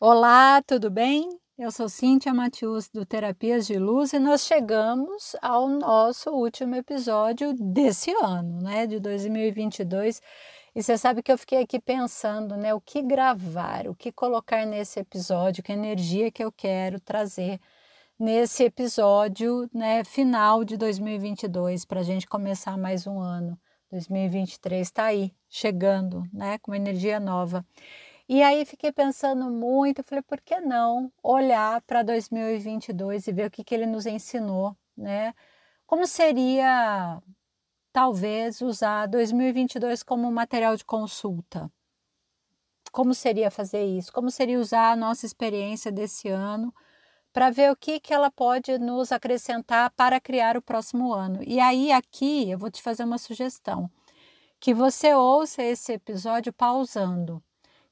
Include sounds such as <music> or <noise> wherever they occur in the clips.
Olá, tudo bem? Eu sou Cíntia Matius do Terapias de Luz e nós chegamos ao nosso último episódio desse ano, né, de 2022. E você sabe que eu fiquei aqui pensando, né, o que gravar, o que colocar nesse episódio, que energia que eu quero trazer nesse episódio, né, final de 2022 para a gente começar mais um ano. 2023 está aí, chegando, né, com uma energia nova. E aí fiquei pensando muito, falei, por que não olhar para 2022 e ver o que, que ele nos ensinou, né? Como seria, talvez, usar 2022 como material de consulta? Como seria fazer isso? Como seria usar a nossa experiência desse ano para ver o que, que ela pode nos acrescentar para criar o próximo ano? E aí, aqui, eu vou te fazer uma sugestão, que você ouça esse episódio pausando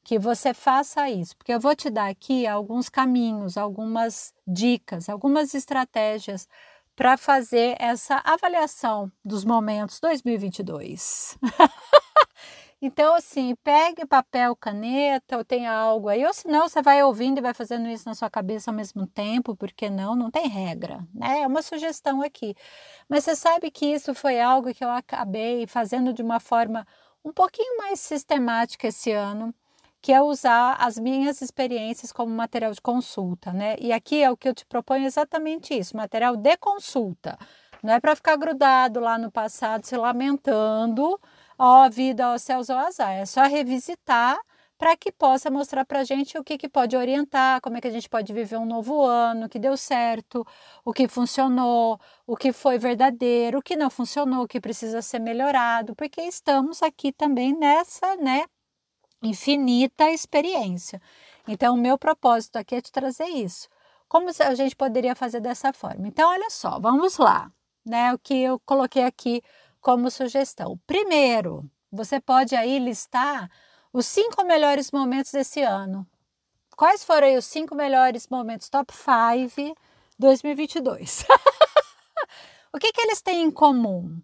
que você faça isso, porque eu vou te dar aqui alguns caminhos, algumas dicas, algumas estratégias para fazer essa avaliação dos momentos 2022. <laughs> então, assim, pegue papel, caneta, ou tenha algo aí, ou senão você vai ouvindo e vai fazendo isso na sua cabeça ao mesmo tempo, porque não, não tem regra, né? É uma sugestão aqui. Mas você sabe que isso foi algo que eu acabei fazendo de uma forma um pouquinho mais sistemática esse ano que é usar as minhas experiências como material de consulta, né? E aqui é o que eu te proponho exatamente isso, material de consulta. Não é para ficar grudado lá no passado, se lamentando, ó, vida, ó, céus, ó, azar. É só revisitar para que possa mostrar para a gente o que, que pode orientar, como é que a gente pode viver um novo ano, o que deu certo, o que funcionou, o que foi verdadeiro, o que não funcionou, o que precisa ser melhorado, porque estamos aqui também nessa, né, infinita experiência. Então, o meu propósito aqui é te trazer isso. Como a gente poderia fazer dessa forma? Então, olha só, vamos lá, né? O que eu coloquei aqui como sugestão. Primeiro, você pode aí listar os cinco melhores momentos desse ano. Quais foram aí os cinco melhores momentos top 5 2022? <laughs> o que, que eles têm em comum?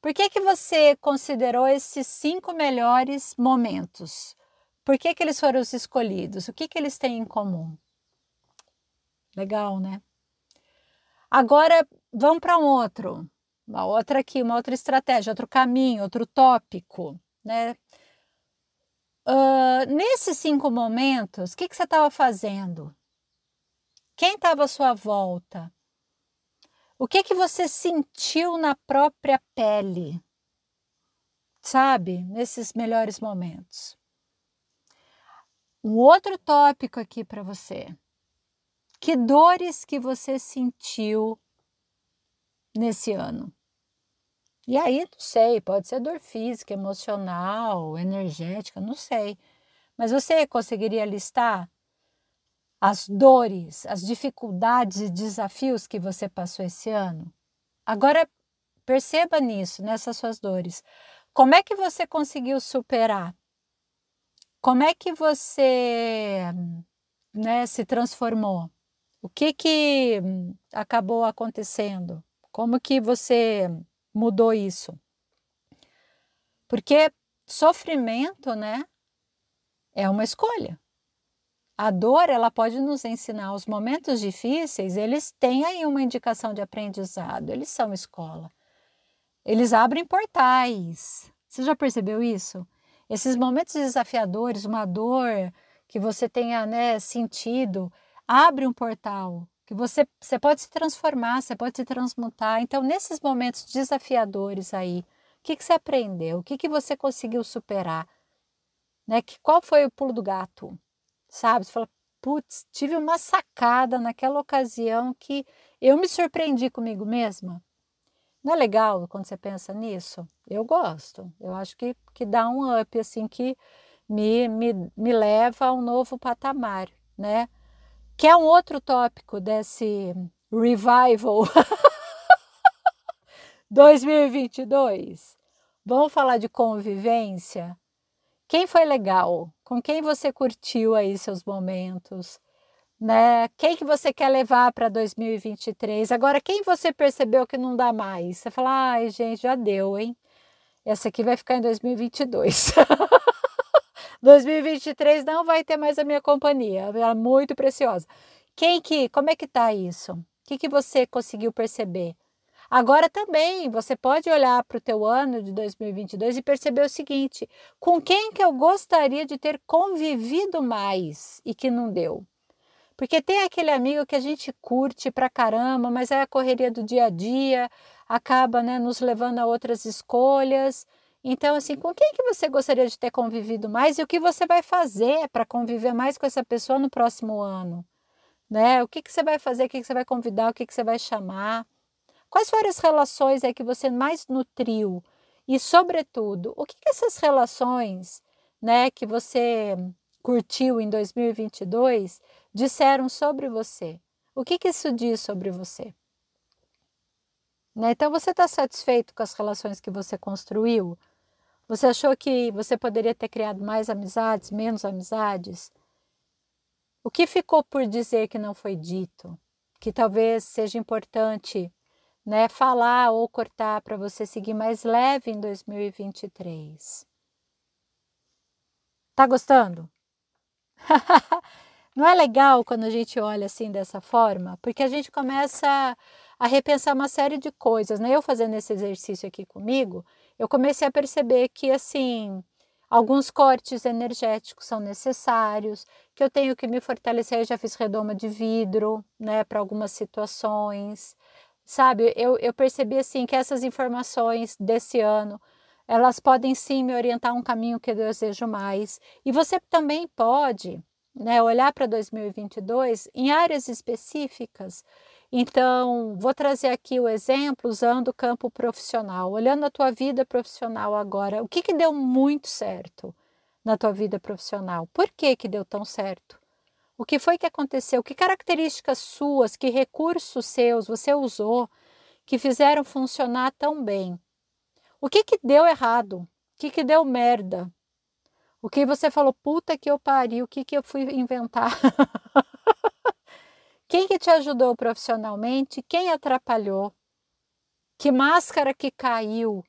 Por que, que você considerou esses cinco melhores momentos? Por que, que eles foram os escolhidos? O que, que eles têm em comum? Legal, né? Agora vamos para um outro, uma outra aqui, uma outra estratégia, outro caminho, outro tópico, né? Uh, nesses cinco momentos, o que, que você estava fazendo? Quem estava à sua volta? O que que você sentiu na própria pele? Sabe, nesses melhores momentos. Um outro tópico aqui para você. Que dores que você sentiu nesse ano? E aí, não sei, pode ser dor física, emocional, energética, não sei. Mas você conseguiria listar as dores, as dificuldades e desafios que você passou esse ano? Agora perceba nisso, nessas suas dores. Como é que você conseguiu superar? Como é que você né, se transformou? O que que acabou acontecendo? Como que você mudou isso? Porque sofrimento, né, é uma escolha. A dor, ela pode nos ensinar os momentos difíceis, eles têm aí uma indicação de aprendizado, eles são escola. Eles abrem portais. Você já percebeu isso? Esses momentos desafiadores, uma dor que você tenha né, sentido, abre um portal que você, você pode se transformar, você pode se transmutar. Então, nesses momentos desafiadores aí, o que, que você aprendeu? O que, que você conseguiu superar? Né? Que, qual foi o pulo do gato? Sabe? Você fala, putz, tive uma sacada naquela ocasião que eu me surpreendi comigo mesma. Não é legal quando você pensa nisso? Eu gosto. Eu acho que, que dá um up, assim, que me, me, me leva a um novo patamar, né? Que é um outro tópico desse revival <laughs> 2022. Vamos falar de convivência? Quem foi legal? Com quem você curtiu aí seus momentos? Né? Quem que você quer levar para 2023? Agora, quem você percebeu que não dá mais? Você fala, ai, gente, já deu, hein? Essa aqui vai ficar em 2022. 2023 <laughs> não vai ter mais a minha companhia, ela é muito preciosa. Quem que, como é que tá isso? O que, que você conseguiu perceber? Agora também, você pode olhar para o teu ano de 2022 e perceber o seguinte, com quem que eu gostaria de ter convivido mais e que não deu? Porque tem aquele amigo que a gente curte pra caramba, mas é a correria do dia a dia, acaba né, nos levando a outras escolhas. Então, assim, com quem que você gostaria de ter convivido mais e o que você vai fazer para conviver mais com essa pessoa no próximo ano? Né? O que, que você vai fazer, o que, que você vai convidar, o que, que você vai chamar? Quais foram as relações aí que você mais nutriu? E, sobretudo, o que, que essas relações né, que você curtiu em 2022 disseram sobre você? O que, que isso diz sobre você? Né? Então, você está satisfeito com as relações que você construiu? Você achou que você poderia ter criado mais amizades, menos amizades? O que ficou por dizer que não foi dito? Que talvez seja importante né, falar ou cortar para você seguir mais leve em 2023. Tá gostando? <laughs> Não é legal quando a gente olha assim dessa forma? Porque a gente começa a repensar uma série de coisas, né? Eu fazendo esse exercício aqui comigo, eu comecei a perceber que, assim, alguns cortes energéticos são necessários, que eu tenho que me fortalecer. Eu já fiz redoma de vidro, né, para algumas situações, sabe? Eu, eu percebi, assim, que essas informações desse ano elas podem sim me orientar um caminho que eu desejo mais. E você também pode né, olhar para 2022 em áreas específicas então, vou trazer aqui o exemplo usando o campo profissional, olhando a tua vida profissional agora. O que, que deu muito certo na tua vida profissional? Por que, que deu tão certo? O que foi que aconteceu? Que características suas, que recursos seus você usou que fizeram funcionar tão bem? O que, que deu errado? O que, que deu merda? O que você falou, puta que eu pari, o que, que eu fui inventar? <laughs> Quem que te ajudou profissionalmente? Quem atrapalhou? Que máscara que caiu?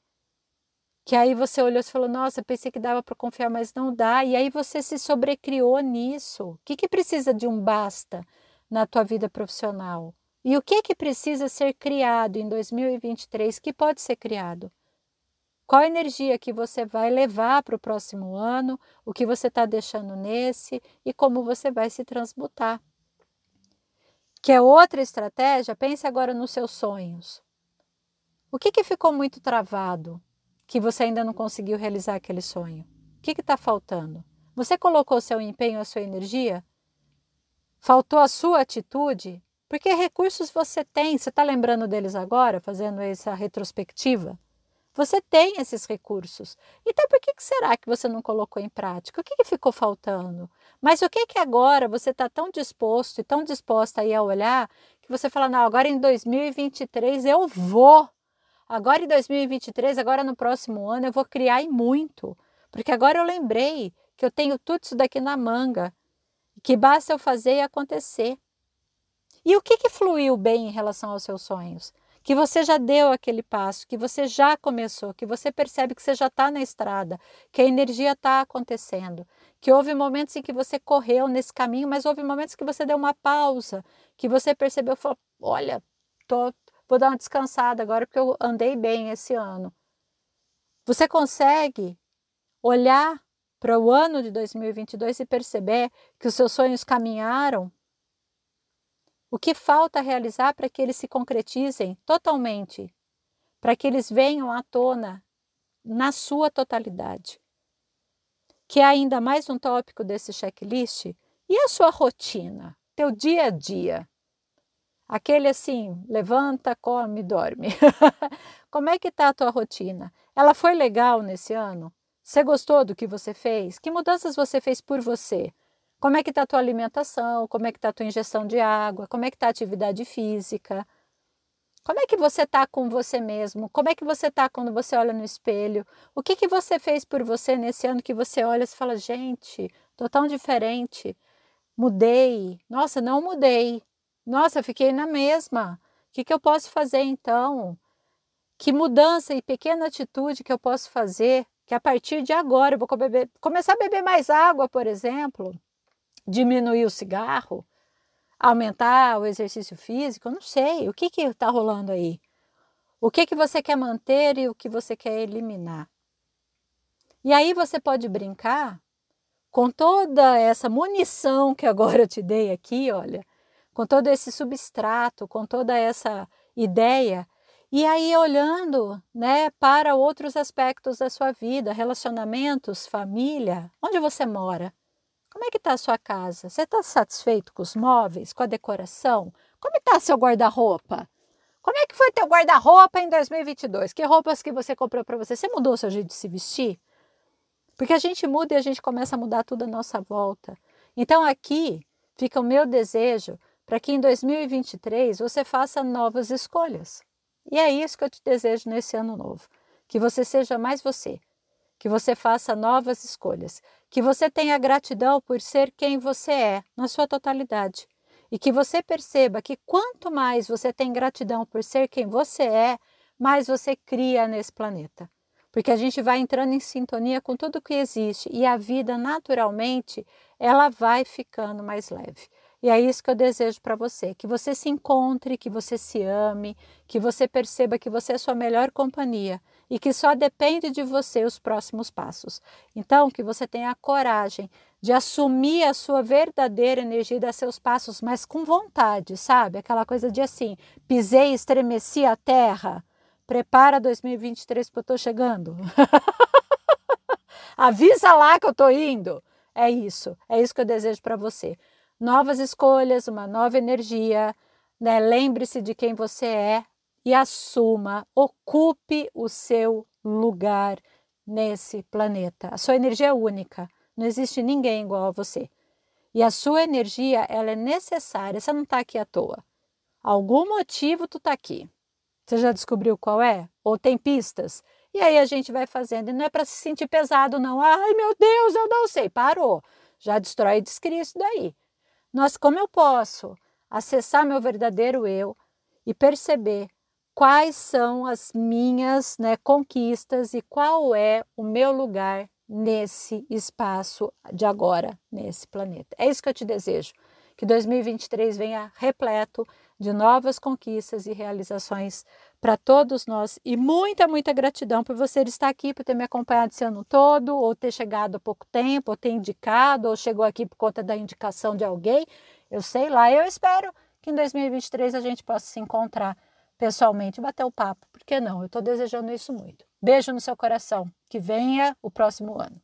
Que aí você olhou e falou: Nossa, pensei que dava para confiar, mas não dá. E aí você se sobrecriou nisso. O que, que precisa de um basta na tua vida profissional? E o que que precisa ser criado em 2023 que pode ser criado? Qual energia que você vai levar para o próximo ano? O que você está deixando nesse e como você vai se transmutar? que é outra estratégia, pense agora nos seus sonhos. O que, que ficou muito travado que você ainda não conseguiu realizar aquele sonho? O que está faltando? Você colocou seu empenho, a sua energia? Faltou a sua atitude? Porque recursos você tem, você está lembrando deles agora, fazendo essa retrospectiva? Você tem esses recursos. Então, por que, que será que você não colocou em prática? O que, que ficou faltando? Mas o que que agora você está tão disposto e tão disposta aí a olhar que você fala, não, agora em 2023 eu vou. Agora em 2023, agora no próximo ano eu vou criar e muito. Porque agora eu lembrei que eu tenho tudo isso daqui na manga. Que basta eu fazer e acontecer. E o que, que fluiu bem em relação aos seus sonhos? que você já deu aquele passo, que você já começou, que você percebe que você já está na estrada, que a energia está acontecendo, que houve momentos em que você correu nesse caminho, mas houve momentos que você deu uma pausa, que você percebeu, falou, olha, tô, vou dar uma descansada agora porque eu andei bem esse ano. Você consegue olhar para o ano de 2022 e perceber que os seus sonhos caminharam o que falta realizar para que eles se concretizem totalmente, para que eles venham à tona na sua totalidade? Que é ainda mais um tópico desse checklist. E a sua rotina, teu dia a dia? Aquele assim, levanta, come, dorme. <laughs> Como é que está a tua rotina? Ela foi legal nesse ano? Você gostou do que você fez? Que mudanças você fez por você? Como é que está a tua alimentação? Como é que está a tua ingestão de água? Como é que está a atividade física? Como é que você está com você mesmo? Como é que você está quando você olha no espelho? O que, que você fez por você nesse ano que você olha e fala, gente, estou tão diferente, mudei. Nossa, não mudei. Nossa, fiquei na mesma. O que, que eu posso fazer então? Que mudança e pequena atitude que eu posso fazer que a partir de agora eu vou beber, começar a beber mais água, por exemplo, diminuir o cigarro, aumentar o exercício físico, não sei. O que está rolando aí? O que, que você quer manter e o que você quer eliminar? E aí você pode brincar com toda essa munição que agora eu te dei aqui, olha, com todo esse substrato, com toda essa ideia, e aí olhando, né, para outros aspectos da sua vida, relacionamentos, família, onde você mora? Como é que está a sua casa? Você está satisfeito com os móveis, com a decoração? Como está seu guarda-roupa? Como é que foi teu guarda-roupa em 2022? Que roupas que você comprou para você? Você mudou seu jeito de se vestir? Porque a gente muda e a gente começa a mudar tudo à nossa volta. Então aqui fica o meu desejo para que em 2023 você faça novas escolhas. E é isso que eu te desejo nesse ano novo. Que você seja mais você, que você faça novas escolhas, que você tenha gratidão por ser quem você é, na sua totalidade. E que você perceba que quanto mais você tem gratidão por ser quem você é, mais você cria nesse planeta. Porque a gente vai entrando em sintonia com tudo que existe e a vida naturalmente ela vai ficando mais leve. E é isso que eu desejo para você: que você se encontre, que você se ame, que você perceba que você é sua melhor companhia e que só depende de você os próximos passos. Então, que você tenha a coragem de assumir a sua verdadeira energia e dar seus passos, mas com vontade, sabe? Aquela coisa de assim: pisei, estremeci a terra. Prepara 2023 porque eu estou chegando. <laughs> Avisa lá que eu estou indo. É isso, é isso que eu desejo para você novas escolhas, uma nova energia. Né? Lembre-se de quem você é e assuma, ocupe o seu lugar nesse planeta. A sua energia é única, não existe ninguém igual a você. E a sua energia, ela é necessária, você não está aqui à toa. Algum motivo tu está aqui. Você já descobriu qual é? Ou tem pistas? E aí a gente vai fazendo. E não é para se sentir pesado, não. Ai, meu Deus, eu não sei. Parou. Já destrói e descria isso daí. Nós, como eu posso acessar meu verdadeiro eu e perceber quais são as minhas né, conquistas e qual é o meu lugar nesse espaço de agora, nesse planeta. É isso que eu te desejo. Que 2023 venha repleto de novas conquistas e realizações para todos nós. E muita, muita gratidão por você estar aqui, por ter me acompanhado esse ano todo, ou ter chegado há pouco tempo, ou ter indicado, ou chegou aqui por conta da indicação de alguém. Eu sei lá, eu espero que em 2023 a gente possa se encontrar pessoalmente, bater o papo. Por que não? Eu estou desejando isso muito. Beijo no seu coração. Que venha o próximo ano.